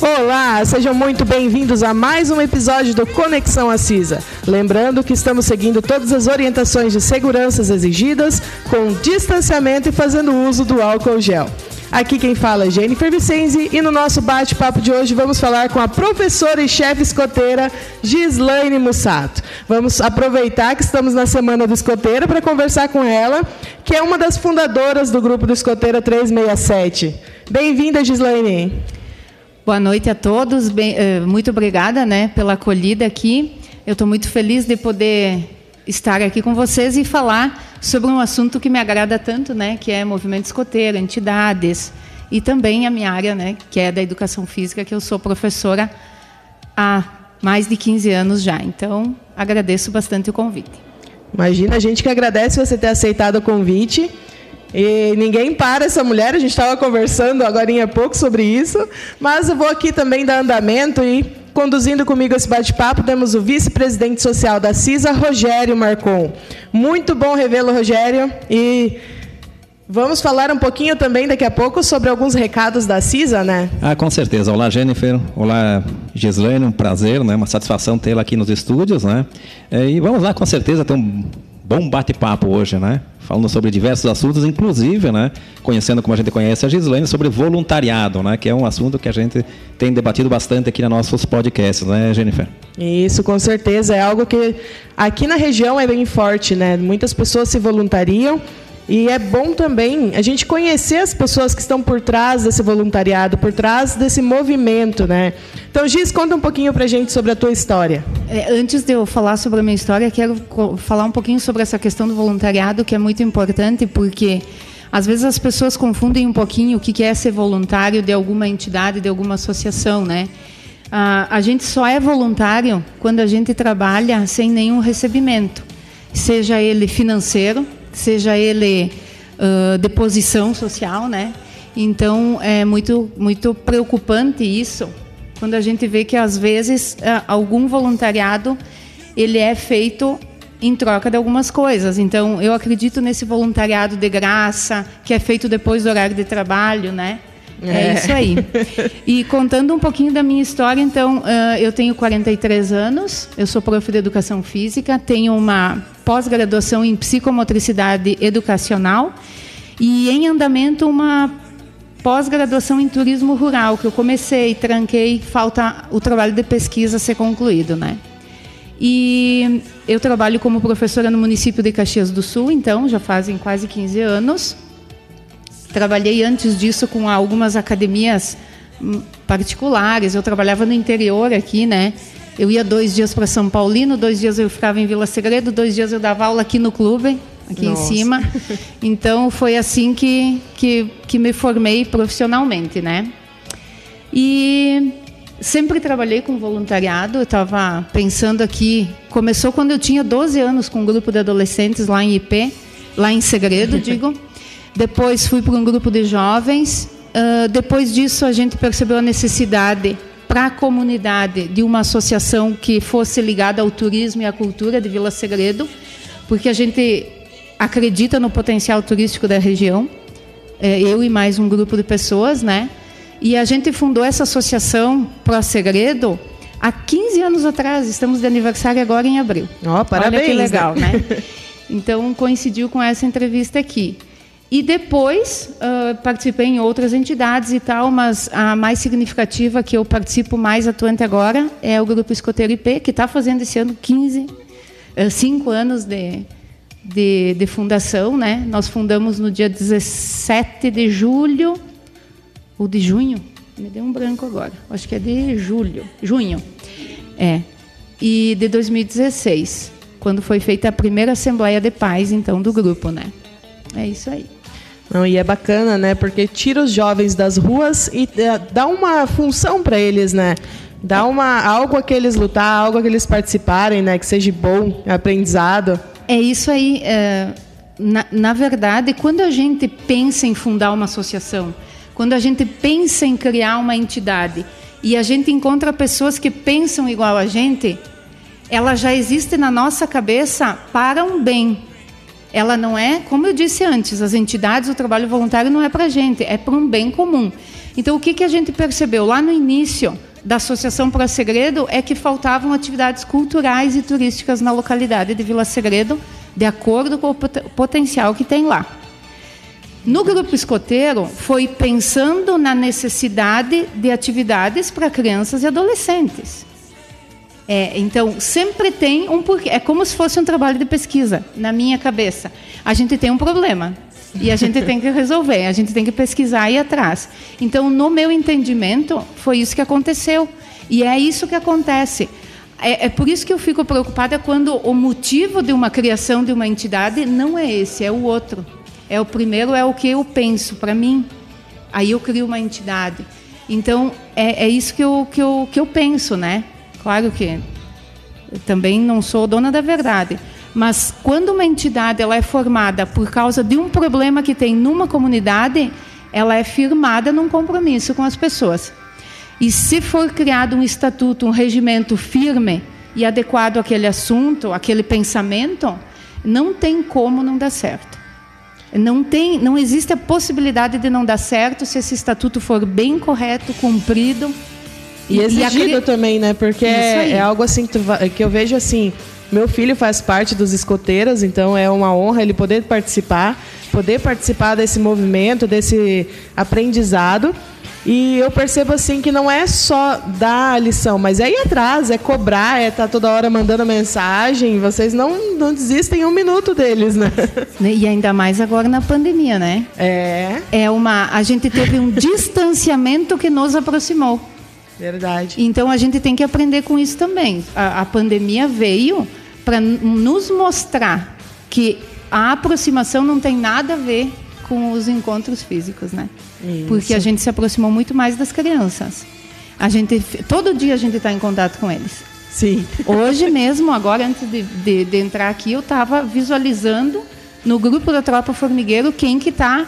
Olá, sejam muito bem-vindos a mais um episódio do Conexão Assisa. Lembrando que estamos seguindo todas as orientações de segurança exigidas, com distanciamento e fazendo uso do álcool gel. Aqui quem fala é Jennifer Vicenzi e no nosso bate-papo de hoje vamos falar com a professora e chefe escoteira Gislaine Mussato. Vamos aproveitar que estamos na Semana do Escoteiro para conversar com ela, que é uma das fundadoras do grupo do Escoteira 367. Bem-vinda, Gislaine. Boa noite a todos. Bem, eh, muito obrigada né, pela acolhida aqui. Eu estou muito feliz de poder estar aqui com vocês e falar sobre um assunto que me agrada tanto, né, que é movimento escoteiro, entidades e também a minha área, né, que é da educação física, que eu sou professora há mais de 15 anos já. Então, agradeço bastante o convite. Imagina, a gente que agradece você ter aceitado o convite. E ninguém para essa mulher, a gente estava conversando agora há pouco sobre isso, mas eu vou aqui também dar andamento e Conduzindo comigo esse bate-papo, temos o vice-presidente social da CISA, Rogério Marcon. Muito bom revê-lo, Rogério. E vamos falar um pouquinho também daqui a pouco sobre alguns recados da CISA, né? Ah, com certeza. Olá, Jennifer. Olá, Gislaine. Um prazer, né? Uma satisfação tê-la aqui nos estúdios, né? É, e vamos lá, com certeza, ter um bom bate-papo hoje, né? Falando sobre diversos assuntos, inclusive, né? Conhecendo como a gente conhece a Gislaine, sobre voluntariado, né? Que é um assunto que a gente tem debatido bastante aqui nos nossos podcasts, né, Jennifer? Isso, com certeza. É algo que aqui na região é bem forte, né? Muitas pessoas se voluntariam e é bom também a gente conhecer as pessoas que estão por trás desse voluntariado, por trás desse movimento, né? Então, Giz, conta um pouquinho pra gente sobre a tua história. É, antes de eu falar sobre a minha história, quero falar um pouquinho sobre essa questão do voluntariado, que é muito importante, porque às vezes as pessoas confundem um pouquinho o que é ser voluntário de alguma entidade, de alguma associação, né? Ah, a gente só é voluntário quando a gente trabalha sem nenhum recebimento, seja ele financeiro, seja ele uh, de posição social, né? Então é muito muito preocupante isso quando a gente vê que às vezes algum voluntariado ele é feito em troca de algumas coisas. Então eu acredito nesse voluntariado de graça que é feito depois do horário de trabalho, né? É, é isso aí. E contando um pouquinho da minha história, então, eu tenho 43 anos, eu sou prof de educação física, tenho uma pós-graduação em psicomotricidade educacional e em andamento uma pós-graduação em turismo rural, que eu comecei, tranquei, falta o trabalho de pesquisa ser concluído, né? E eu trabalho como professora no município de Caxias do Sul, então, já fazem quase 15 anos. Trabalhei antes disso com algumas academias hum, particulares, eu trabalhava no interior aqui, né? Eu ia dois dias para São Paulino, dois dias eu ficava em Vila Segredo, dois dias eu dava aula aqui no clube, aqui Nossa. em cima. Então foi assim que, que, que me formei profissionalmente, né? E sempre trabalhei com voluntariado. Eu estava pensando aqui, começou quando eu tinha 12 anos com um grupo de adolescentes lá em IP, lá em Segredo, digo. Depois fui para um grupo de jovens. Uh, depois disso a gente percebeu a necessidade para a comunidade de uma associação que fosse ligada ao turismo e à cultura de Vila Segredo, porque a gente acredita no potencial turístico da região, é, eu e mais um grupo de pessoas, né? E a gente fundou essa associação Pro Segredo há 15 anos atrás, estamos de aniversário agora em abril. Ó, oh, parabéns. Olha que legal, né? Então coincidiu com essa entrevista aqui. E depois uh, participei em outras entidades e tal, mas a mais significativa que eu participo mais atuante agora é o Grupo Escoteiro IP, que está fazendo esse ano 15, 5 uh, anos de, de, de, fundação. Né? Nós fundamos no dia 17 de julho, ou de junho, me deu um branco agora, acho que é de julho, junho. É. E de 2016, quando foi feita a primeira Assembleia de Paz, então, do grupo, né? É isso aí. Não, e é bacana, né? Porque tira os jovens das ruas e é, dá uma função para eles, né? Dá uma algo a que eles lutar, algo a que eles participarem, né? Que seja bom, aprendizado. É isso aí. É, na, na verdade, quando a gente pensa em fundar uma associação, quando a gente pensa em criar uma entidade e a gente encontra pessoas que pensam igual a gente, ela já existe na nossa cabeça para um bem ela não é, como eu disse antes, as entidades, o trabalho voluntário não é para a gente, é para um bem comum. Então, o que, que a gente percebeu lá no início da Associação Pro Segredo é que faltavam atividades culturais e turísticas na localidade de Vila Segredo, de acordo com o potencial que tem lá. No grupo escoteiro, foi pensando na necessidade de atividades para crianças e adolescentes. É, então, sempre tem um porquê. É como se fosse um trabalho de pesquisa, na minha cabeça. A gente tem um problema e a gente tem que resolver, a gente tem que pesquisar e ir atrás. Então, no meu entendimento, foi isso que aconteceu. E é isso que acontece. É, é, por isso que eu fico preocupada quando o motivo de uma criação de uma entidade não é esse, é o outro. É o primeiro, é o que eu penso para mim. Aí eu crio uma entidade. Então, é, é isso que eu, que, eu, que eu penso, né? Claro que também não sou dona da verdade. Mas quando uma entidade ela é formada por causa de um problema que tem numa comunidade, ela é firmada num compromisso com as pessoas. E se for criado um estatuto, um regimento firme e adequado àquele assunto, àquele pensamento, não tem como não dar certo. Não, tem, não existe a possibilidade de não dar certo se esse estatuto for bem correto, cumprido. E, e exigido e também, né? Porque é, é, algo assim que, que eu vejo assim. Meu filho faz parte dos escoteiros, então é uma honra ele poder participar, poder participar desse movimento, desse aprendizado. E eu percebo assim que não é só dar a lição, mas é ir atrás, é cobrar, é estar tá toda hora mandando mensagem. Vocês não, não desistem um minuto deles, né? E ainda mais agora na pandemia, né? É. É uma. A gente teve um distanciamento que nos aproximou. Verdade. Então a gente tem que aprender com isso também. A, a pandemia veio para nos mostrar que a aproximação não tem nada a ver com os encontros físicos, né? Isso. Porque a gente se aproximou muito mais das crianças. A gente todo dia a gente está em contato com eles. Sim. Hoje mesmo, agora antes de, de, de entrar aqui, eu estava visualizando no grupo da Tropa Formigueiro quem que está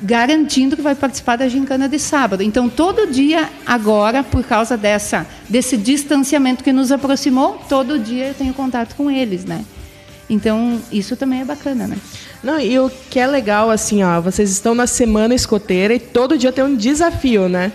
garantindo que vai participar da gincana de sábado. Então, todo dia agora, por causa dessa desse distanciamento que nos aproximou, todo dia eu tenho contato com eles, né? Então, isso também é bacana, né? Não, e o que é legal, assim, ó, vocês estão na semana escoteira e todo dia tem um desafio, né?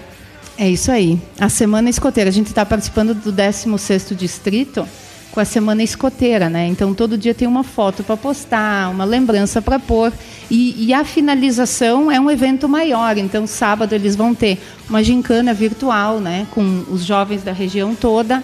É isso aí. A semana escoteira. A gente está participando do 16º distrito com a semana escoteira, né? Então todo dia tem uma foto para postar, uma lembrança para pôr. E, e, a finalização é um evento maior. Então sábado eles vão ter uma gincana virtual, né? Com os jovens da região toda.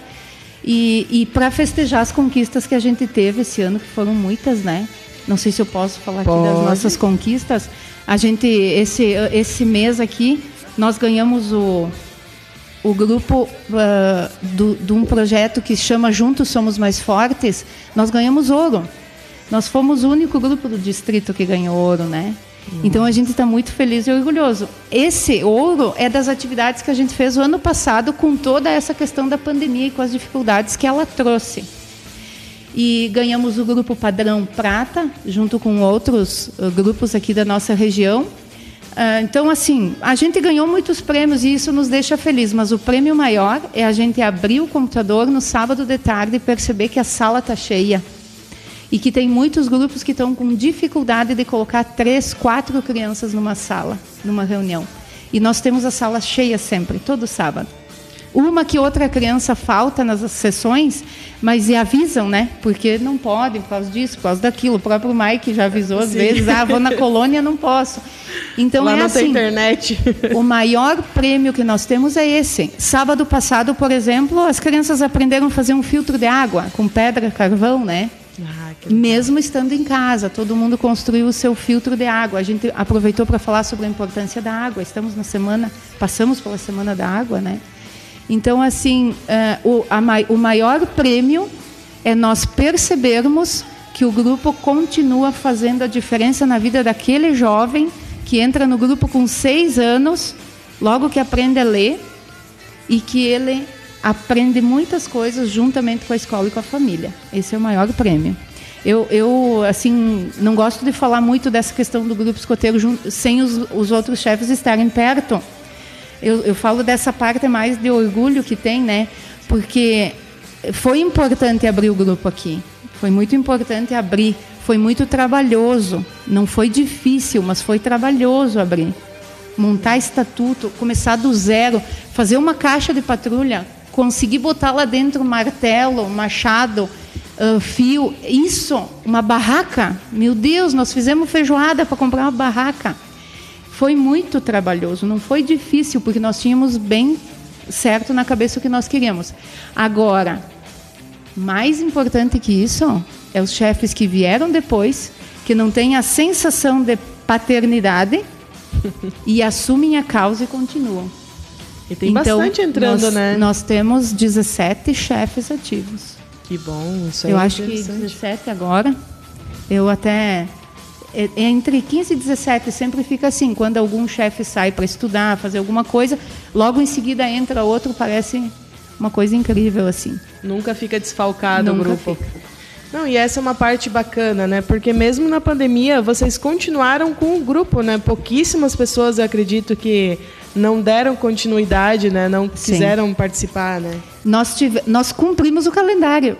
E, e para festejar as conquistas que a gente teve esse ano, que foram muitas, né? Não sei se eu posso falar Pode. aqui das nossas conquistas. A gente, esse, esse mês aqui, nós ganhamos o, o grupo uh, do, de um projeto que chama Juntos Somos Mais Fortes. Nós ganhamos ouro. Nós fomos o único grupo do distrito que ganhou ouro, né? Então a gente está muito feliz e orgulhoso. Esse ouro é das atividades que a gente fez o ano passado com toda essa questão da pandemia e com as dificuldades que ela trouxe. E ganhamos o grupo padrão prata, junto com outros uh, grupos aqui da nossa região. Uh, então, assim, a gente ganhou muitos prêmios e isso nos deixa feliz, mas o prêmio maior é a gente abrir o computador no sábado de tarde e perceber que a sala está cheia e que tem muitos grupos que estão com dificuldade de colocar três, quatro crianças numa sala, numa reunião. E nós temos a sala cheia sempre, todo sábado. Uma que outra criança falta nas sessões, mas e avisam, né? Porque não podem, por causa disso, por causa daquilo. O próprio Mike já avisou às Sim. vezes, ah, vou na colônia, não posso. Então Lá é não assim. Tem internet. o maior prêmio que nós temos é esse. Sábado passado, por exemplo, as crianças aprenderam a fazer um filtro de água com pedra, carvão, né? Ah, Mesmo estando em casa, todo mundo construiu o seu filtro de água. A gente aproveitou para falar sobre a importância da água. Estamos na semana, passamos pela semana da água, né? Então, assim, uh, o, o maior prêmio é nós percebermos que o grupo continua fazendo a diferença na vida daquele jovem que entra no grupo com seis anos, logo que aprende a ler, e que ele aprende muitas coisas juntamente com a escola e com a família. Esse é o maior prêmio. Eu, eu assim, não gosto de falar muito dessa questão do grupo escoteiro sem os, os outros chefes estarem perto. Eu, eu falo dessa parte mais de orgulho que tem, né? Porque foi importante abrir o grupo aqui. Foi muito importante abrir Foi muito trabalhoso. Não foi difícil, mas foi trabalhoso abrir. Montar estatuto, começar do zero, fazer uma caixa de patrulha, conseguir botar lá dentro martelo, machado, uh, fio. Isso, uma barraca. Meu Deus, nós fizemos feijoada para comprar uma barraca. Foi muito trabalhoso, não foi difícil, porque nós tínhamos bem certo na cabeça o que nós queríamos. Agora, mais importante que isso é os chefes que vieram depois, que não têm a sensação de paternidade e assumem a causa e continuam. E tem então, bastante entrando, nós, né? Nós temos 17 chefes ativos. Que bom, isso aí Eu é acho que 17 agora. Eu até é, é entre 15 e 17 sempre fica assim, quando algum chefe sai para estudar, fazer alguma coisa, logo em seguida entra outro, parece uma coisa incrível assim. Nunca fica desfalcado Nunca o grupo. Fica. Não, e essa é uma parte bacana, né? Porque mesmo na pandemia, vocês continuaram com o grupo, né? Pouquíssimas pessoas, eu acredito que não deram continuidade, né? Não Sim. quiseram participar, né? Nós, tive, nós cumprimos o calendário.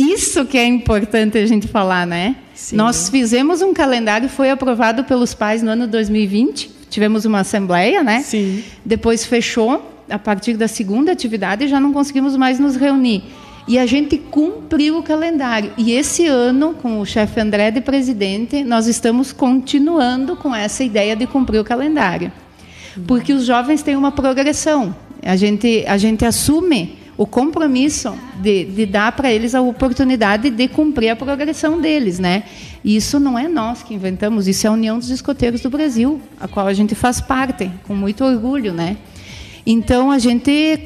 Isso que é importante a gente falar, né? Sim. Nós fizemos um calendário, foi aprovado pelos pais no ano 2020. Tivemos uma assembleia, né? Sim. Depois fechou. A partir da segunda atividade já não conseguimos mais nos reunir. E a gente cumpriu o calendário. E esse ano, com o chefe André de presidente, nós estamos continuando com essa ideia de cumprir o calendário. Porque os jovens têm uma progressão. A gente, a gente assume o compromisso de, de dar para eles a oportunidade de cumprir a progressão deles, né? E isso não é nós que inventamos, isso é a União dos Escoteiros do Brasil, a qual a gente faz parte, com muito orgulho, né? Então a gente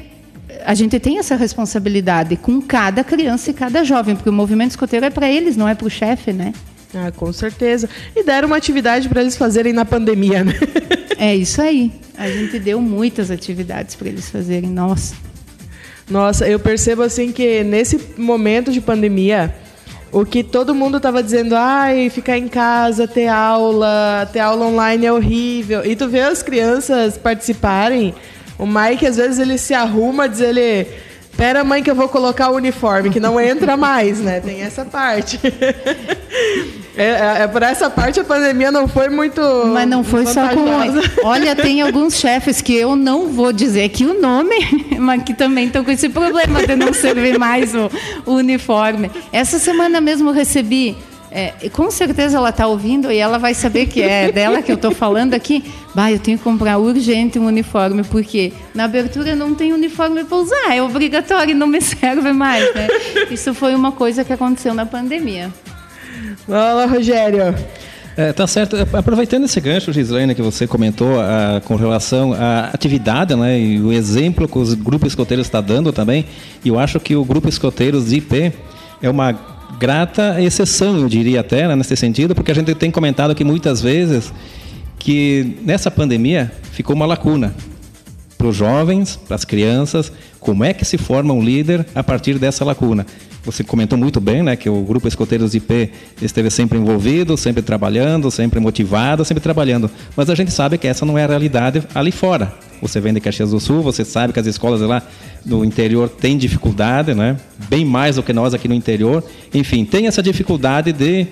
a gente tem essa responsabilidade com cada criança e cada jovem, porque o movimento escoteiro é para eles, não é para o chefe, né? Ah, com certeza. E deram uma atividade para eles fazerem na pandemia, né? É isso aí. A gente deu muitas atividades para eles fazerem. Nossa. Nossa, eu percebo assim que nesse momento de pandemia, o que todo mundo estava dizendo, ai, ficar em casa, ter aula, ter aula online é horrível. E tu vê as crianças participarem, o Mike às vezes ele se arruma, diz ele, pera mãe que eu vou colocar o uniforme, que não entra mais, né? Tem essa parte. É, é, é por essa parte a pandemia não foi muito. Mas não foi só com. Olha, tem alguns chefes que eu não vou dizer aqui o nome, mas que também estão com esse problema de não servir mais o, o uniforme. Essa semana mesmo eu recebi. É, com certeza ela está ouvindo e ela vai saber que é dela que eu estou falando aqui. Bah, eu tenho que comprar urgente um uniforme, porque na abertura não tem uniforme para usar, é obrigatório não me serve mais. Né? Isso foi uma coisa que aconteceu na pandemia. Fala, Rogério. É, tá certo. Aproveitando esse gancho, Gislaine, que você comentou a, com relação à atividade né, e o exemplo que os grupos escoteiros estão dando também, eu acho que o grupo escoteiros IP é uma grata exceção, eu diria até, né, nesse sentido, porque a gente tem comentado aqui muitas vezes que nessa pandemia ficou uma lacuna para os jovens, para as crianças, como é que se forma um líder a partir dessa lacuna. Você comentou muito bem, né, que o grupo Escoteiros IP esteve sempre envolvido, sempre trabalhando, sempre motivado, sempre trabalhando. Mas a gente sabe que essa não é a realidade ali fora. Você vem de Caxias do Sul, você sabe que as escolas lá no interior têm dificuldade, né? Bem mais do que nós aqui no interior. Enfim, tem essa dificuldade de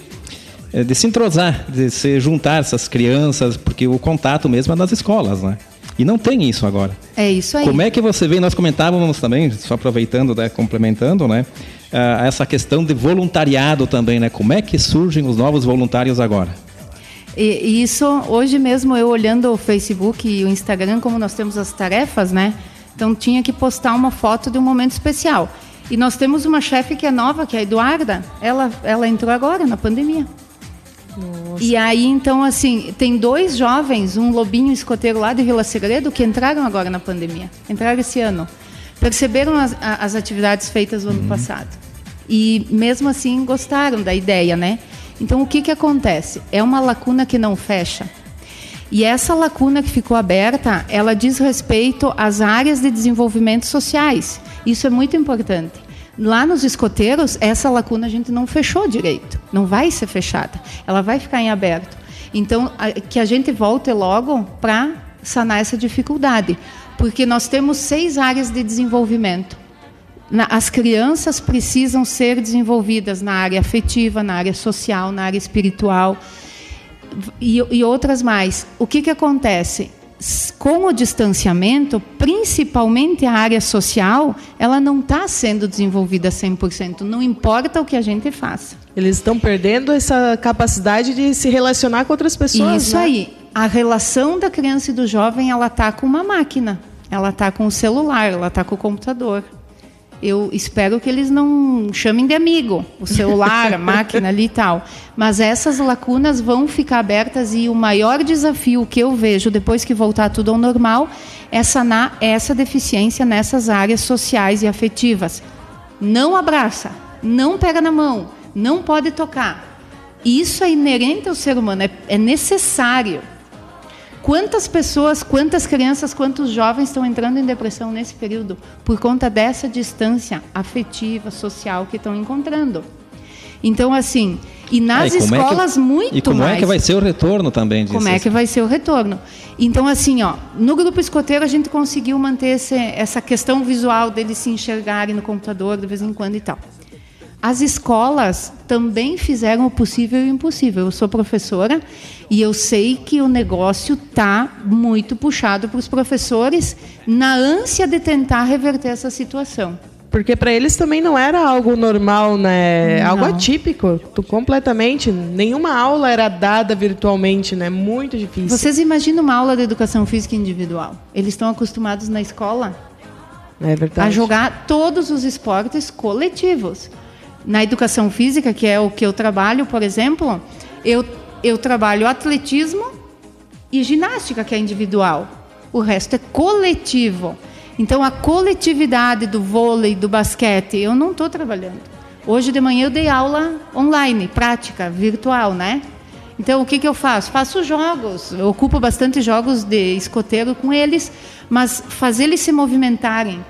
de se entrosar, de se juntar essas crianças, porque o contato mesmo é nas escolas, né? E não tem isso agora. É isso aí. Como é que você vê? Nós comentávamos também, só aproveitando, né, complementando, né, uh, essa questão de voluntariado também, né? Como é que surgem os novos voluntários agora? E, isso, hoje mesmo, eu olhando o Facebook e o Instagram, como nós temos as tarefas, né? Então tinha que postar uma foto de um momento especial. E nós temos uma chefe que é nova, que é a Eduarda. Ela, ela entrou agora, na pandemia. Nossa. E aí, então, assim, tem dois jovens, um lobinho escoteiro lá de Vila Segredo, que entraram agora na pandemia. Entraram esse ano. Perceberam as, as atividades feitas no ano passado. E, mesmo assim, gostaram da ideia, né? Então, o que, que acontece? É uma lacuna que não fecha. E essa lacuna que ficou aberta, ela diz respeito às áreas de desenvolvimento sociais. Isso é muito importante. Lá nos escoteiros, essa lacuna a gente não fechou direito. Não vai ser fechada. Ela vai ficar em aberto. Então, a, que a gente volte logo para sanar essa dificuldade. Porque nós temos seis áreas de desenvolvimento. as crianças precisam ser desenvolvidas na área afetiva, na área social, na área espiritual e, e outras mais. O que, que acontece? Com o distanciamento, principalmente a área social, ela não está sendo desenvolvida 100%, não importa o que a gente faça. Eles estão perdendo essa capacidade de se relacionar com outras pessoas. Isso né? aí. A relação da criança e do jovem, ela está com uma máquina, ela está com o celular, ela está com o computador eu espero que eles não chamem de amigo o celular, a máquina ali e tal. Mas essas lacunas vão ficar abertas e o maior desafio que eu vejo depois que voltar tudo ao normal é sanar essa deficiência nessas áreas sociais e afetivas. Não abraça, não pega na mão, não pode tocar. Isso é inerente ao ser humano, é, é necessário. Quantas pessoas, quantas crianças, quantos jovens estão entrando em depressão nesse período por conta dessa distância afetiva, social que estão encontrando? Então, assim, e nas é, e escolas é que, muito E como mais. é que vai ser o retorno também disso? Como é que vai ser o retorno? Então, assim, ó, no grupo escoteiro a gente conseguiu manter esse, essa questão visual deles se enxergarem no computador de vez em quando e tal. As escolas também fizeram o possível e o impossível. Eu sou professora e eu sei que o negócio está muito puxado para os professores na ânsia de tentar reverter essa situação. Porque para eles também não era algo normal, né? Não. Algo atípico, completamente. Nenhuma aula era dada virtualmente, né? Muito difícil. Vocês imaginam uma aula de educação física individual? Eles estão acostumados na escola é a jogar todos os esportes coletivos na educação física, que é o que eu trabalho, por exemplo, eu, eu trabalho atletismo e ginástica, que é individual. O resto é coletivo. Então, a coletividade do vôlei, do basquete, eu não estou trabalhando. Hoje de manhã eu dei aula online, prática, virtual, né? Então, o que, que eu faço? Faço jogos, eu ocupo bastante jogos de escoteiro com eles, mas fazer eles se movimentarem,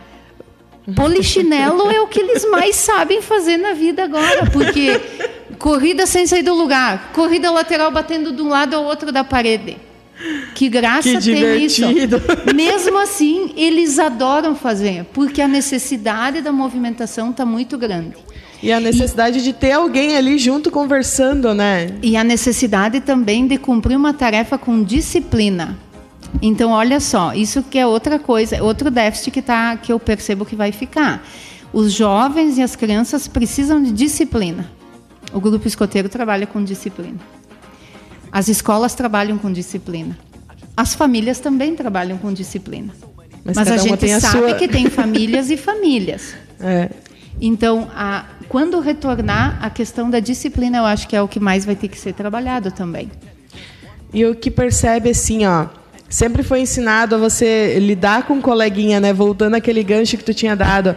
Polichinelo é o que eles mais sabem fazer na vida agora, porque corrida sem sair do lugar, corrida lateral batendo de um lado ao outro da parede. Que graça que tem isso. Mesmo assim, eles adoram fazer, porque a necessidade da movimentação está muito grande. E a necessidade e, de ter alguém ali junto conversando, né? E a necessidade também de cumprir uma tarefa com disciplina. Então, olha só, isso que é outra coisa, outro déficit que, tá, que eu percebo que vai ficar. Os jovens e as crianças precisam de disciplina. O grupo escoteiro trabalha com disciplina. As escolas trabalham com disciplina. As famílias também trabalham com disciplina. Mas, Mas a gente a sabe sua... que tem famílias e famílias. É. Então, a, quando retornar, a questão da disciplina eu acho que é o que mais vai ter que ser trabalhado também. E o que percebe assim, ó, sempre foi ensinado a você lidar com um coleguinha, né? Voltando aquele gancho que tu tinha dado.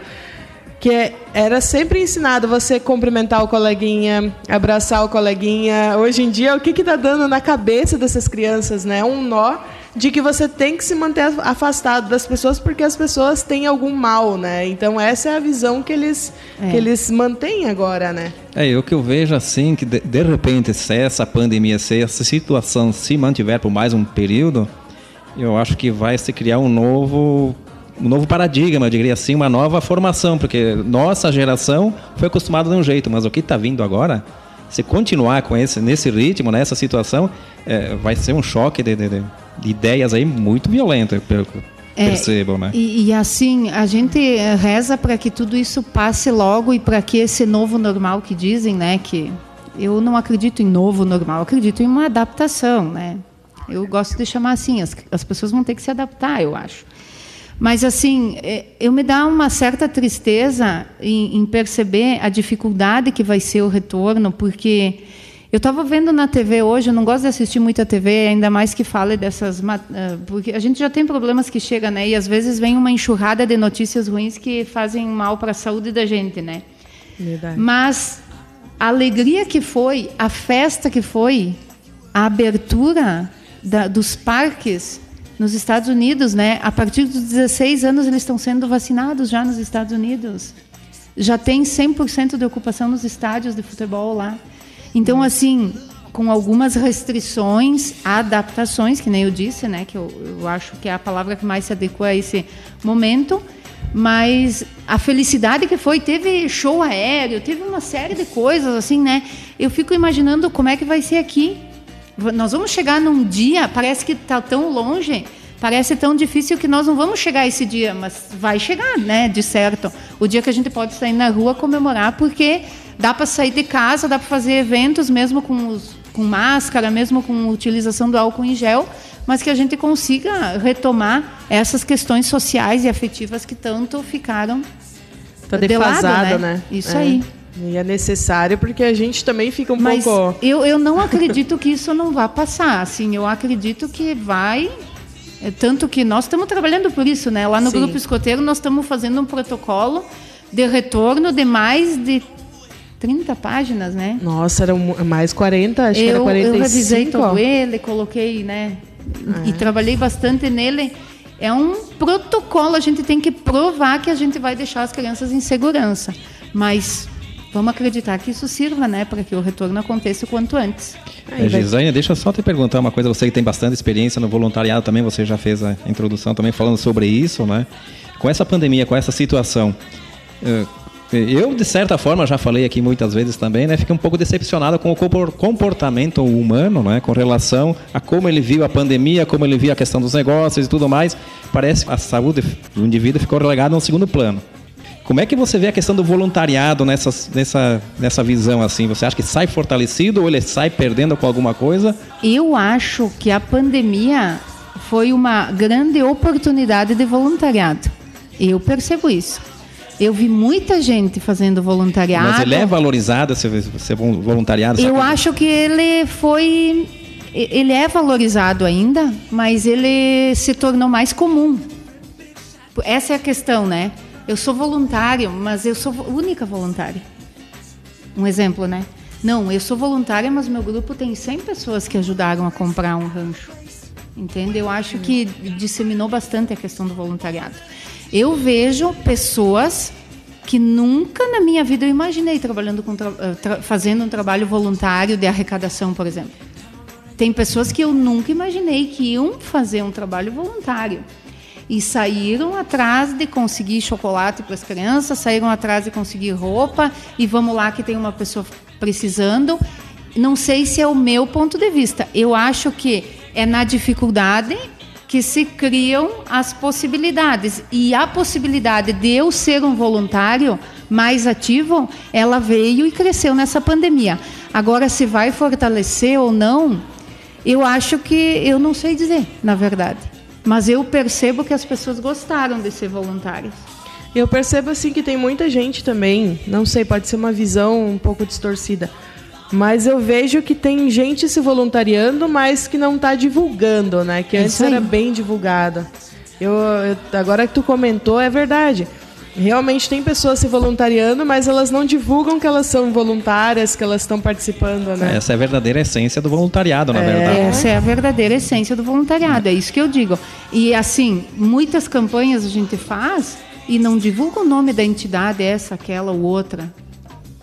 Que é, era sempre ensinado você cumprimentar o coleguinha, abraçar o coleguinha. Hoje em dia, o que está dando na cabeça dessas crianças, né? Um nó de que você tem que se manter afastado das pessoas porque as pessoas têm algum mal, né? Então essa é a visão que eles é. que eles mantêm agora, né? É, o que eu vejo assim que de, de repente se essa pandemia, se essa situação se mantiver por mais um período, eu acho que vai se criar um novo um novo paradigma, eu diria assim, uma nova formação, porque nossa geração foi acostumada de um jeito, mas o que está vindo agora, se continuar com esse nesse ritmo, nessa situação, é, vai ser um choque de, de, de, ideias aí muito violento, pelo que é, percebo, né? E, e, assim, a gente reza para que tudo isso passe logo e para que esse novo normal que dizem, né, que eu não acredito em novo normal, acredito em uma adaptação, né? Eu gosto de chamar assim, as, as pessoas vão ter que se adaptar, eu acho. Mas, assim, é, eu me dá uma certa tristeza em, em perceber a dificuldade que vai ser o retorno, porque eu estava vendo na TV hoje, eu não gosto de assistir muito a TV, ainda mais que fale dessas. Eh, porque a gente já tem problemas que chegam, né? E às vezes vem uma enxurrada de notícias ruins que fazem mal para a saúde da gente, né? Verdade. Mas a alegria que foi, a festa que foi, a abertura da, dos parques nos Estados Unidos, né? A partir dos 16 anos eles estão sendo vacinados já nos Estados Unidos. Já tem 100% de ocupação nos estádios de futebol lá. Então, assim, com algumas restrições, adaptações, que nem eu disse, né? Que eu, eu acho que é a palavra que mais se adequa a esse momento. mas a felicidade que foi, teve show aéreo, teve uma série de coisas assim, né? Eu fico imaginando como é que vai ser aqui. Nós vamos chegar num dia, parece que está tão longe, parece tão difícil que nós não vamos chegar esse dia, mas vai chegar, né? De certo. O dia que a gente pode sair na rua comemorar, porque dá para sair de casa, dá para fazer eventos mesmo com, os, com máscara, mesmo com utilização do álcool em gel, mas que a gente consiga retomar essas questões sociais e afetivas que tanto ficaram tá defasada, de né? né? Isso é. aí. E é necessário porque a gente também fica um mas pouco. Eu, eu não acredito que isso não vá passar. Assim, eu acredito que vai. É, tanto que nós estamos trabalhando por isso, né? Lá no Sim. Grupo Escoteiro nós estamos fazendo um protocolo de retorno de mais de 30 páginas, né? Nossa, eram mais 40, acho eu, que era 45. Eu revisei todo ele, coloquei, né? e trabalhei bastante nele. É um protocolo, a gente tem que provar que a gente vai deixar as crianças em segurança. Mas vamos acreditar que isso sirva, né, para que o retorno aconteça o quanto antes. É, Gisanha, deixa eu só te perguntar uma coisa. Você que tem bastante experiência no voluntariado também, você já fez a introdução também falando sobre isso, né? Com essa pandemia, com essa situação, eh, eu, de certa forma, já falei aqui muitas vezes também, né? Fiquei um pouco decepcionado com o comportamento humano, né? Com relação a como ele viu a pandemia, como ele viu a questão dos negócios e tudo mais. Parece que a saúde do indivíduo ficou relegada a um segundo plano. Como é que você vê a questão do voluntariado nessa, nessa, nessa visão assim? Você acha que sai fortalecido ou ele sai perdendo com alguma coisa? Eu acho que a pandemia foi uma grande oportunidade de voluntariado. Eu percebo isso. Eu vi muita gente fazendo voluntariado. Mas ele é valorizado, ser voluntariado? Eu acho que ele foi. Ele é valorizado ainda, mas ele se tornou mais comum. Essa é a questão, né? Eu sou voluntário, mas eu sou única voluntária. Um exemplo, né? Não, eu sou voluntária, mas meu grupo tem 100 pessoas que ajudaram a comprar um rancho. Entende? Eu acho que disseminou bastante a questão do voluntariado. Eu vejo pessoas que nunca na minha vida eu imaginei trabalhando com eh, tra fazendo um trabalho voluntário de arrecadação, por exemplo. Tem pessoas que eu nunca imaginei que iam fazer um trabalho voluntário e saíram atrás de conseguir chocolate para as crianças, saíram atrás de conseguir roupa e vamos lá que tem uma pessoa precisando. Não sei se é o meu ponto de vista. Eu acho que é na dificuldade que se criam as possibilidades. E a possibilidade de eu ser um voluntário mais ativo, ela veio e cresceu nessa pandemia. Agora, se vai fortalecer ou não, eu acho que eu não sei dizer, na verdade. Mas eu percebo que as pessoas gostaram de ser voluntárias. Eu percebo assim que tem muita gente também, não sei, pode ser uma visão um pouco distorcida, mas eu vejo que tem gente se voluntariando, mas que não está divulgando, né? Que antes era bem divulgada. Eu, eu, agora que tu comentou, é verdade. Realmente tem pessoas se voluntariando, mas elas não divulgam que elas são voluntárias, que elas estão participando, né? Essa é a verdadeira essência do voluntariado, na é, verdade. Essa é a verdadeira essência do voluntariado, é isso que eu digo. E assim, muitas campanhas a gente faz e não divulga o nome da entidade, essa, aquela ou outra.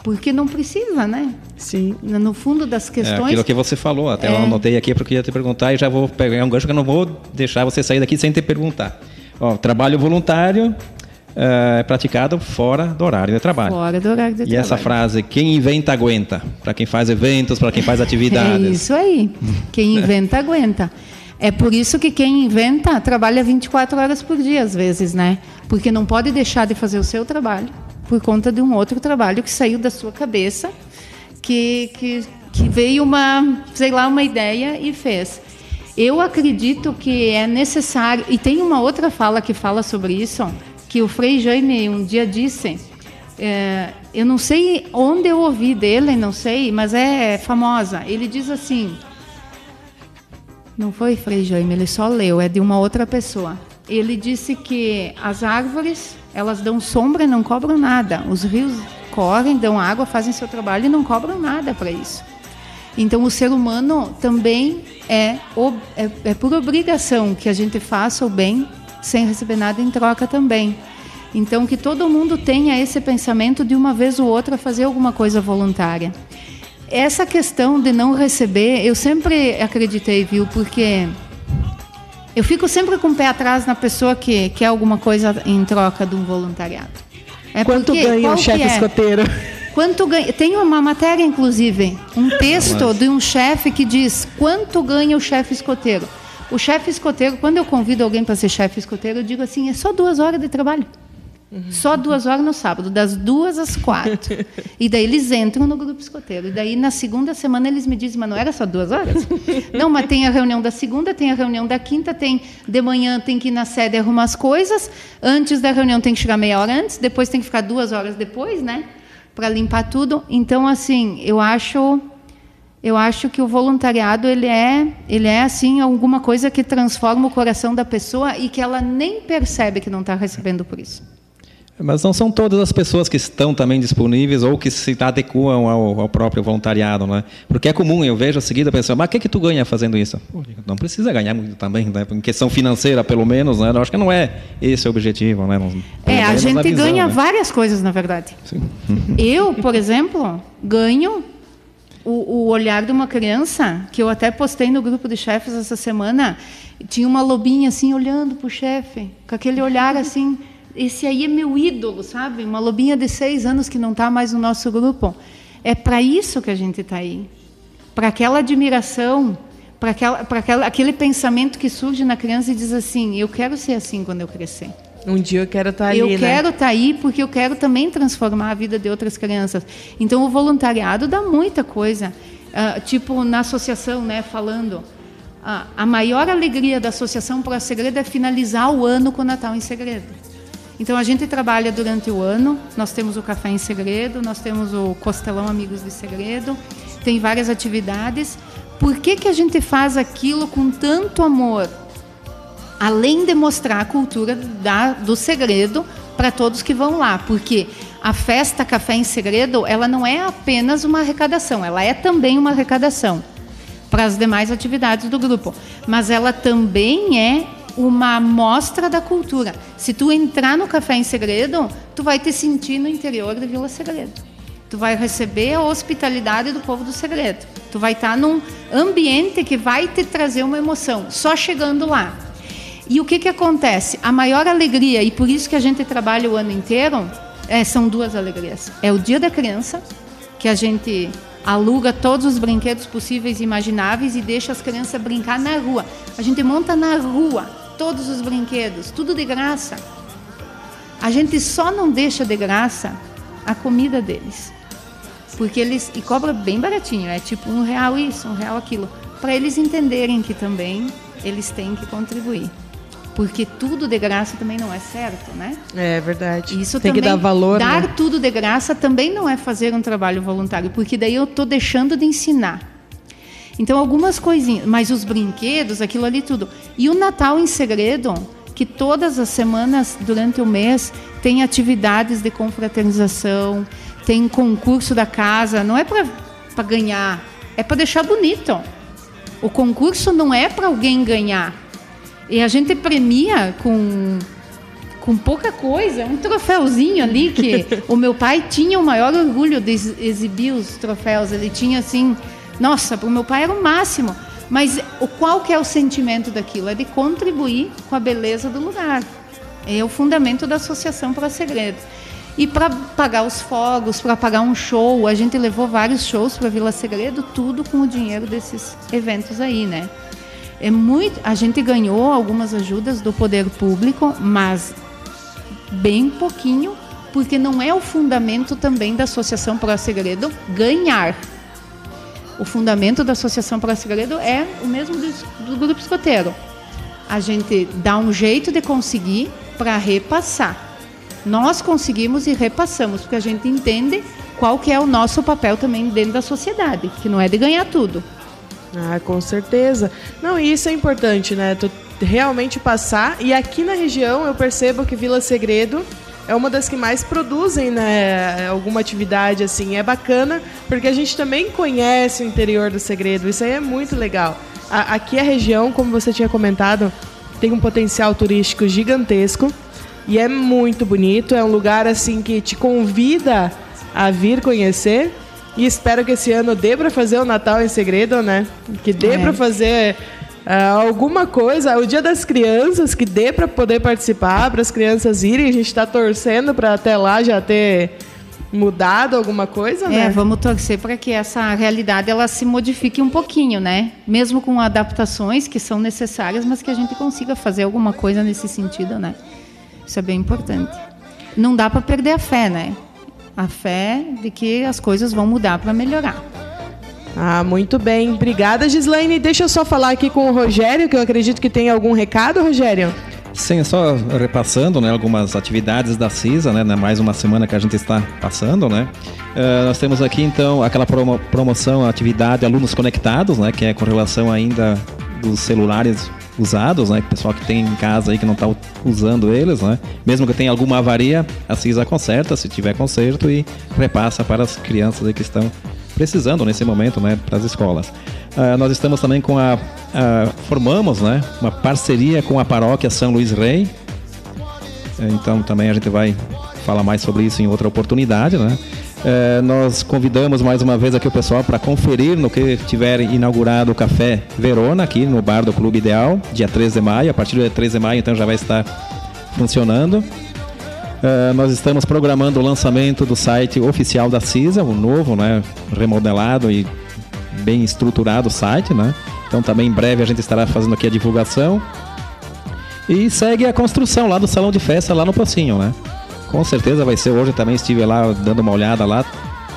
Porque não precisa, né? Sim. No fundo das questões. É aquilo que você falou, até é... eu anotei aqui porque ia te perguntar e já vou pegar um gancho que eu não vou deixar você sair daqui sem te perguntar. Ó, trabalho voluntário é praticado fora do horário de trabalho. Fora do horário de e trabalho. E essa frase, quem inventa aguenta, para quem faz eventos, para quem faz atividades. É isso aí. Quem inventa aguenta. É por isso que quem inventa trabalha 24 horas por dia, às vezes, né? Porque não pode deixar de fazer o seu trabalho por conta de um outro trabalho que saiu da sua cabeça, que, que, que veio uma, sei lá, uma ideia e fez. Eu acredito que é necessário, e tem uma outra fala que fala sobre isso, que o Frei Jaime um dia disse, é, eu não sei onde eu ouvi dele, não sei, mas é famosa. Ele diz assim, não foi Frei Jaime, ele só leu, é de uma outra pessoa. Ele disse que as árvores elas dão sombra e não cobram nada. Os rios correm, dão água, fazem seu trabalho e não cobram nada para isso. Então, o ser humano também é, é, é por obrigação que a gente faça o bem sem receber nada em troca também. Então, que todo mundo tenha esse pensamento de uma vez ou outra fazer alguma coisa voluntária. Essa questão de não receber, eu sempre acreditei, viu, porque Eu fico sempre com o pé atrás na pessoa que quer alguma coisa em troca de um voluntariado. É Quanto porque, ganha o chefe é? escoteiro? Quanto ganha? Tem uma matéria, inclusive, um texto de um chefe que diz quanto ganha o chefe escoteiro. O chefe escoteiro, quando eu convido alguém para ser chefe escoteiro, eu digo assim: é só duas horas de trabalho. Só duas horas no sábado, das duas às quatro. E daí eles entram no grupo escoteiro. E daí na segunda semana eles me dizem, mas não era só duas horas? Não, mas tem a reunião da segunda, tem a reunião da quinta, tem de manhã tem que ir na sede arrumar as coisas. Antes da reunião tem que chegar meia hora antes, depois tem que ficar duas horas depois, né? Para limpar tudo. Então, assim, eu acho eu acho que o voluntariado ele é ele é assim alguma coisa que transforma o coração da pessoa e que ela nem percebe que não está recebendo por isso. Mas não são todas as pessoas que estão também disponíveis ou que se adequam ao, ao próprio voluntariado, né? Porque é comum, eu vejo a seguida a pessoa, mas o que, que tu ganha fazendo isso? Não precisa ganhar muito também, né? Em questão financeira, pelo menos, né? Eu acho que não é esse o objetivo, né? é, a gente visão, ganha né? várias coisas, na verdade. Sim. Eu, por exemplo, ganho o, o olhar de uma criança, que eu até postei no grupo de chefes essa semana, tinha uma lobinha assim, olhando para o chefe, com aquele olhar assim esse aí é meu ídolo, sabe? Uma lobinha de seis anos que não está mais no nosso grupo. É para isso que a gente está aí. Para aquela admiração, para aquela, aquela, aquele pensamento que surge na criança e diz assim: eu quero ser assim quando eu crescer. Um dia eu quero estar tá ali. Eu né? quero estar tá aí porque eu quero também transformar a vida de outras crianças. Então o voluntariado dá muita coisa. Uh, tipo na associação, né, falando. Uh, a maior alegria da Associação Pro Segredo é finalizar o ano com o Natal em Segredo. Então a gente trabalha durante o ano, nós temos o Café em Segredo, nós temos o Costelão Amigos de Segredo, tem várias atividades. Por que, que a gente faz aquilo com tanto amor? Além de mostrar a cultura da, do segredo para todos que vão lá, porque a festa Café em Segredo, ela não é apenas uma arrecadação, ela é também uma arrecadação para as demais atividades do grupo, mas ela também é uma amostra da cultura. Se tu entrar no Café em Segredo, tu vai te sentir no interior da Vila Segredo. Tu vai receber a hospitalidade do povo do Segredo. Tu vai estar num ambiente que vai te trazer uma emoção, só chegando lá. E o que, que acontece? A maior alegria, e por isso que a gente trabalha o ano inteiro, é, são duas alegrias. É o dia da criança, que a gente aluga todos os brinquedos possíveis e imagináveis e deixa as crianças brincar na rua. A gente monta na rua todos os brinquedos, tudo de graça. A gente só não deixa de graça a comida deles. Porque eles. E cobra bem baratinho, é tipo um real isso, um real aquilo. Para eles entenderem que também eles têm que contribuir. Porque tudo de graça também não é certo, né? É verdade. Isso tem que dar valor. Dar né? tudo de graça também não é fazer um trabalho voluntário, porque daí eu estou deixando de ensinar. Então, algumas coisinhas, mas os brinquedos, aquilo ali tudo. E o Natal em Segredo, que todas as semanas, durante o mês, tem atividades de confraternização, tem concurso da casa, não é para ganhar, é para deixar bonito. O concurso não é para alguém ganhar. E a gente premia com com pouca coisa, um troféuzinho ali que o meu pai tinha o maior orgulho de exibir os troféus. Ele tinha assim nossa, para o meu pai era o máximo. Mas o qual que é o sentimento daquilo? É de contribuir com a beleza do lugar. É o fundamento da Associação para Segredo. E para pagar os fogos, para pagar um show, a gente levou vários shows para Vila Segredo, tudo com o dinheiro desses eventos aí, né? É muito, a gente ganhou algumas ajudas do poder público, mas bem pouquinho, porque não é o fundamento também da Associação para Segredo ganhar o fundamento da Associação para Segredo é o mesmo do, do grupo escoteiro. A gente dá um jeito de conseguir para repassar. Nós conseguimos e repassamos, porque a gente entende qual que é o nosso papel também dentro da sociedade, que não é de ganhar tudo. Ah, com certeza. Não, e isso é importante, né? Tu realmente passar. E aqui na região eu percebo que Vila Segredo é uma das que mais produzem né, alguma atividade assim. É bacana porque a gente também conhece o interior do segredo. Isso aí é muito legal. A, aqui a região, como você tinha comentado, tem um potencial turístico gigantesco e é muito bonito. É um lugar assim que te convida a vir conhecer. E espero que esse ano dê para fazer o Natal em segredo, né? Que dê é. para fazer Uh, alguma coisa, o Dia das Crianças, que dê para poder participar, para as crianças irem, a gente está torcendo para até lá já ter mudado alguma coisa, né? É, vamos torcer para que essa realidade ela se modifique um pouquinho, né? Mesmo com adaptações que são necessárias, mas que a gente consiga fazer alguma coisa nesse sentido, né? Isso é bem importante. Não dá para perder a fé, né? A fé de que as coisas vão mudar para melhorar. Ah, muito bem. Obrigada, Gislaine. Deixa eu só falar aqui com o Rogério, que eu acredito que tem algum recado, Rogério. Sim, só repassando né, algumas atividades da CISA, né, mais uma semana que a gente está passando, né? Uh, nós temos aqui então aquela promo promoção, atividade Alunos Conectados, né, que é com relação ainda dos celulares usados, né, pessoal que tem em casa aí que não está usando eles, né? Mesmo que tenha alguma avaria, a CISA conserta se tiver conserto e repassa para as crianças que estão precisando nesse momento, né, para as escolas. Uh, nós estamos também com a, formamos, né, uma parceria com a paróquia São Luís Rei. Então também a gente vai falar mais sobre isso em outra oportunidade, né? Uh, nós convidamos mais uma vez aqui o pessoal para conferir no que tiver inaugurado o Café Verona aqui no bar do Clube Ideal, dia 13 de maio. A partir do dia 13 de maio, então já vai estar funcionando. Uh, nós estamos programando o lançamento do site oficial da CISA, o novo, né, remodelado e bem estruturado site, né? Então também em breve a gente estará fazendo aqui a divulgação. E segue a construção lá do salão de festa lá no Pocinho, né? Com certeza vai ser hoje também estive lá dando uma olhada lá,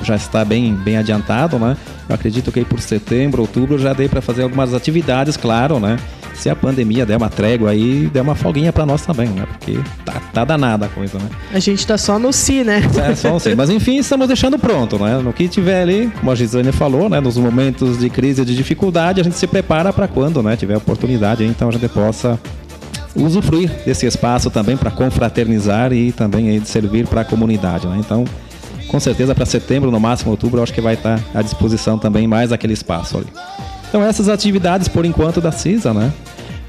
já está bem bem adiantado, né? Eu acredito que por setembro, outubro já dei para fazer algumas atividades, claro, né? se a pandemia der uma trégua aí, der uma folguinha para nós também, né? Porque tá, tá danada a coisa, né? A gente tá só no si, né? É, só no si. Mas enfim, estamos deixando pronto, né? No que tiver ali, como a Gisane falou, né? Nos momentos de crise e de dificuldade, a gente se prepara para quando, né? Tiver oportunidade, então a gente possa usufruir desse espaço também para confraternizar e também aí servir para a comunidade, né? Então, com certeza para setembro, no máximo outubro, eu acho que vai estar tá à disposição também mais aquele espaço ali. Então essas atividades por enquanto da CISA, né?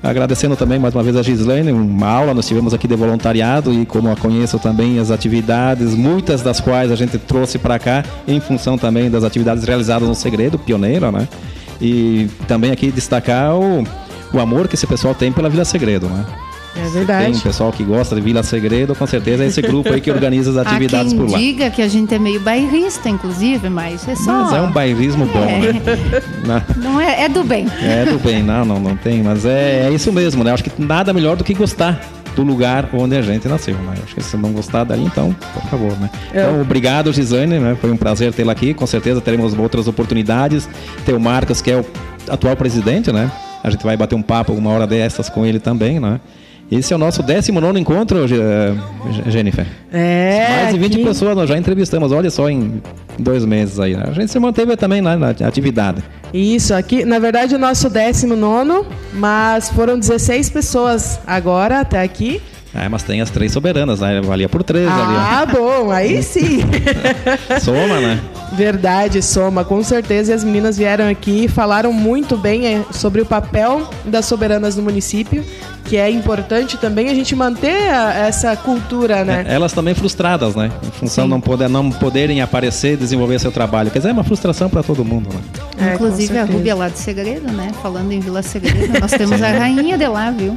Agradecendo também mais uma vez a Gislaine, uma aula nós tivemos aqui de voluntariado e como a conheço também as atividades, muitas das quais a gente trouxe para cá em função também das atividades realizadas no Segredo, pioneira, né? E também aqui destacar o, o amor que esse pessoal tem pela Vila Segredo, né? É verdade. Tem pessoal que gosta de Vila Segredo, com certeza é esse grupo aí que organiza as atividades por lá. diga que a gente é meio bairrista, inclusive, mas é só... Mas é um bairrismo bom, é. né? Não é, é do bem. É do bem, não, não, não tem, mas é, é isso mesmo, né? Acho que nada melhor do que gostar do lugar onde a gente nasceu, né? Acho que se não gostar daí, então, por favor, né? É. Então, obrigado, Gisane, né? Foi um prazer tê-la aqui. Com certeza teremos outras oportunidades. Tem o Marcos, que é o atual presidente, né? A gente vai bater um papo alguma hora dessas com ele também, né? Esse é o nosso 19 encontro, Jennifer. É. Mais de 20 aqui... pessoas nós já entrevistamos, olha só, em dois meses aí. Né? A gente se manteve também na, na atividade. Isso, aqui, na verdade, o nosso 19, mas foram 16 pessoas agora até aqui. É, mas tem as três soberanas, né? Valia por três ah, ali. Ah, bom, aí sim. Soma, né? Verdade, soma, com certeza. E as meninas vieram aqui e falaram muito bem é, sobre o papel das soberanas no município que é importante também a gente manter a, essa cultura, né? É, elas também frustradas, né? Em função de não, poder, não poderem aparecer e desenvolver seu trabalho. Quer dizer, é uma frustração para todo mundo, né? É, Inclusive a Rúbia lá de Segredo, né? Falando em Vila Segredo, nós temos a rainha de lá, viu?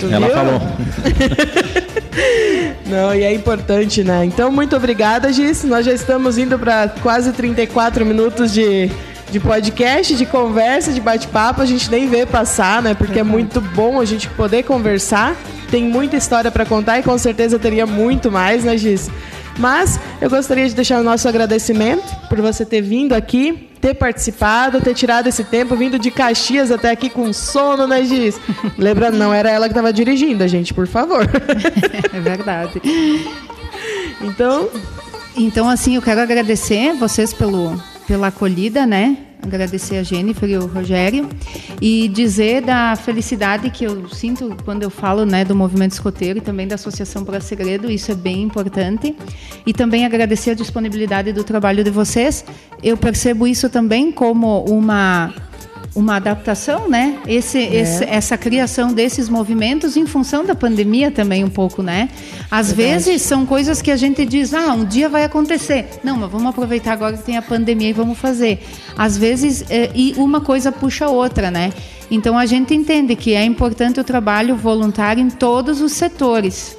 Tu Ela viu? falou. Não, e é importante, né? Então, muito obrigada, Gis. Nós já estamos indo para quase 34 minutos de de podcast, de conversa, de bate-papo, a gente nem vê passar, né? Porque é muito bom a gente poder conversar. Tem muita história para contar e com certeza teria muito mais, né, Giz? Mas eu gostaria de deixar o nosso agradecimento por você ter vindo aqui, ter participado, ter tirado esse tempo, vindo de Caxias até aqui com sono, né, Giz? Lembrando, não era ela que estava dirigindo, a gente, por favor. É verdade. Então. Então, assim, eu quero agradecer vocês pelo, pela acolhida, né? Agradecer a Jennifer e o Rogério e dizer da felicidade que eu sinto quando eu falo, né, do movimento escoteiro e também da Associação para Segredo, isso é bem importante. E também agradecer a disponibilidade do trabalho de vocês. Eu percebo isso também como uma uma adaptação, né? Esse, é. esse, essa criação desses movimentos em função da pandemia também um pouco, né? Às Verdade. vezes são coisas que a gente diz, ah, um dia vai acontecer. Não, mas vamos aproveitar agora que tem a pandemia e vamos fazer. Às vezes, é, e uma coisa puxa a outra, né? Então a gente entende que é importante o trabalho voluntário em todos os setores.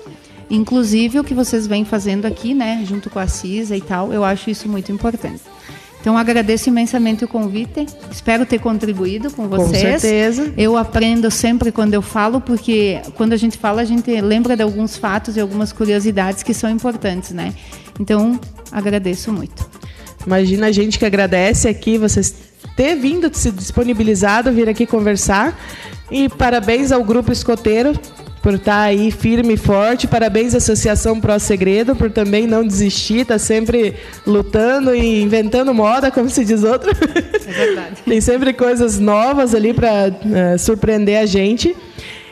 Inclusive o que vocês vêm fazendo aqui, né, junto com a CISA e tal, eu acho isso muito importante. Então agradeço imensamente o convite. Espero ter contribuído com vocês. Com certeza. Eu aprendo sempre quando eu falo, porque quando a gente fala, a gente lembra de alguns fatos e algumas curiosidades que são importantes, né? Então, agradeço muito. Imagina a gente que agradece aqui vocês ter vindo, se disponibilizado, vir aqui conversar. E parabéns ao Grupo Escoteiro por estar tá aí firme e forte. Parabéns à Associação Pró Segredo por também não desistir, tá sempre lutando e inventando moda, como se diz outro. É verdade. Tem sempre coisas novas ali para uh, eh, surpreender a gente.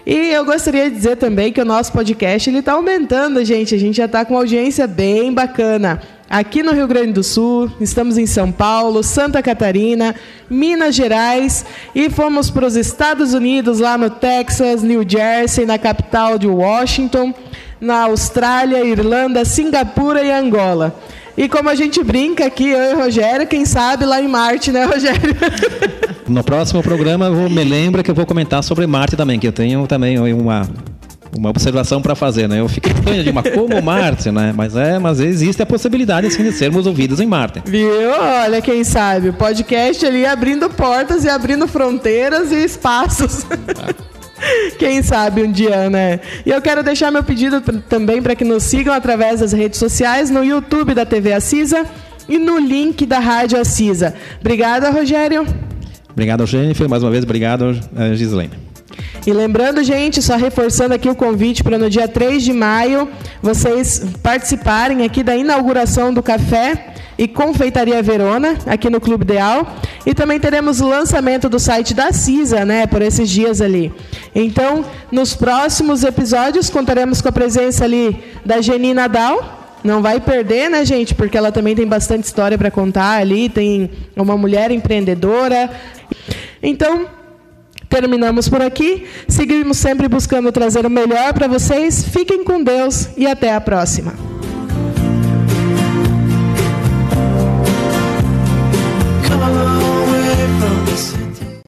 E eu gostaria de dizer também que o nosso podcast ele está aumentando, gente. A gente já está com uma audiência bem bacana aqui no Rio Grande do Sul, estamos em São Paulo, Santa Catarina, Minas Gerais e fomos para os Estados Unidos, lá no Texas, New Jersey, na capital de Washington, na Austrália, Irlanda, Singapura e Angola. E como a gente brinca aqui, eu e Rogério, quem sabe lá em Marte, né, Rogério? No próximo programa, me lembra que eu vou comentar sobre Marte também, que eu tenho também uma uma observação para fazer, né? Eu fiquei estranho de uma como Marte, né? Mas é, mas existe a possibilidade assim, de sermos ouvidos em Marte. Viu? Olha quem sabe, o podcast ali abrindo portas e abrindo fronteiras e espaços. Quem sabe um dia, né? E eu quero deixar meu pedido também para que nos sigam através das redes sociais, no YouTube da TV Assisa e no link da Rádio Assisa. Obrigada, Rogério. Obrigado, Jennifer. Mais uma vez, obrigado, eh, Gislaine. E lembrando, gente, só reforçando aqui o convite para no dia 3 de maio vocês participarem aqui da inauguração do café e Confeitaria Verona, aqui no Clube Ideal. E também teremos o lançamento do site da CISA, né, por esses dias ali. Então, nos próximos episódios, contaremos com a presença ali da Geni Nadal, não vai perder, né, gente? Porque ela também tem bastante história para contar ali, tem uma mulher empreendedora. Então, terminamos por aqui. Seguimos sempre buscando trazer o melhor para vocês. Fiquem com Deus e até a próxima.